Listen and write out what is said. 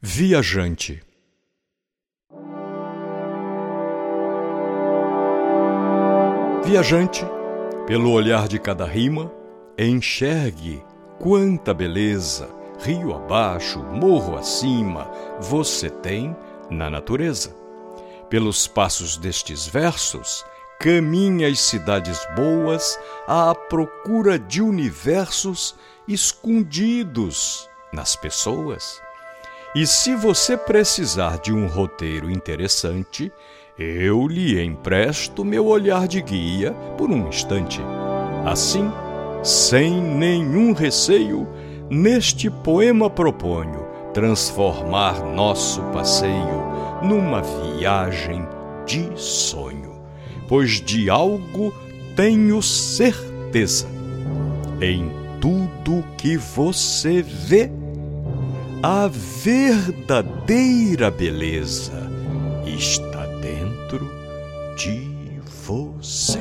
Viajante Viajante, pelo olhar de cada rima, enxergue quanta beleza, rio abaixo, morro acima, você tem na natureza. Pelos passos destes versos, caminha as cidades boas à procura de universos escondidos nas pessoas. E se você precisar de um roteiro interessante, eu lhe empresto meu olhar de guia por um instante. Assim, sem nenhum receio, neste poema proponho transformar nosso passeio numa viagem de sonho, pois de algo tenho certeza. Em tudo que você vê, a verdadeira beleza está dentro de você.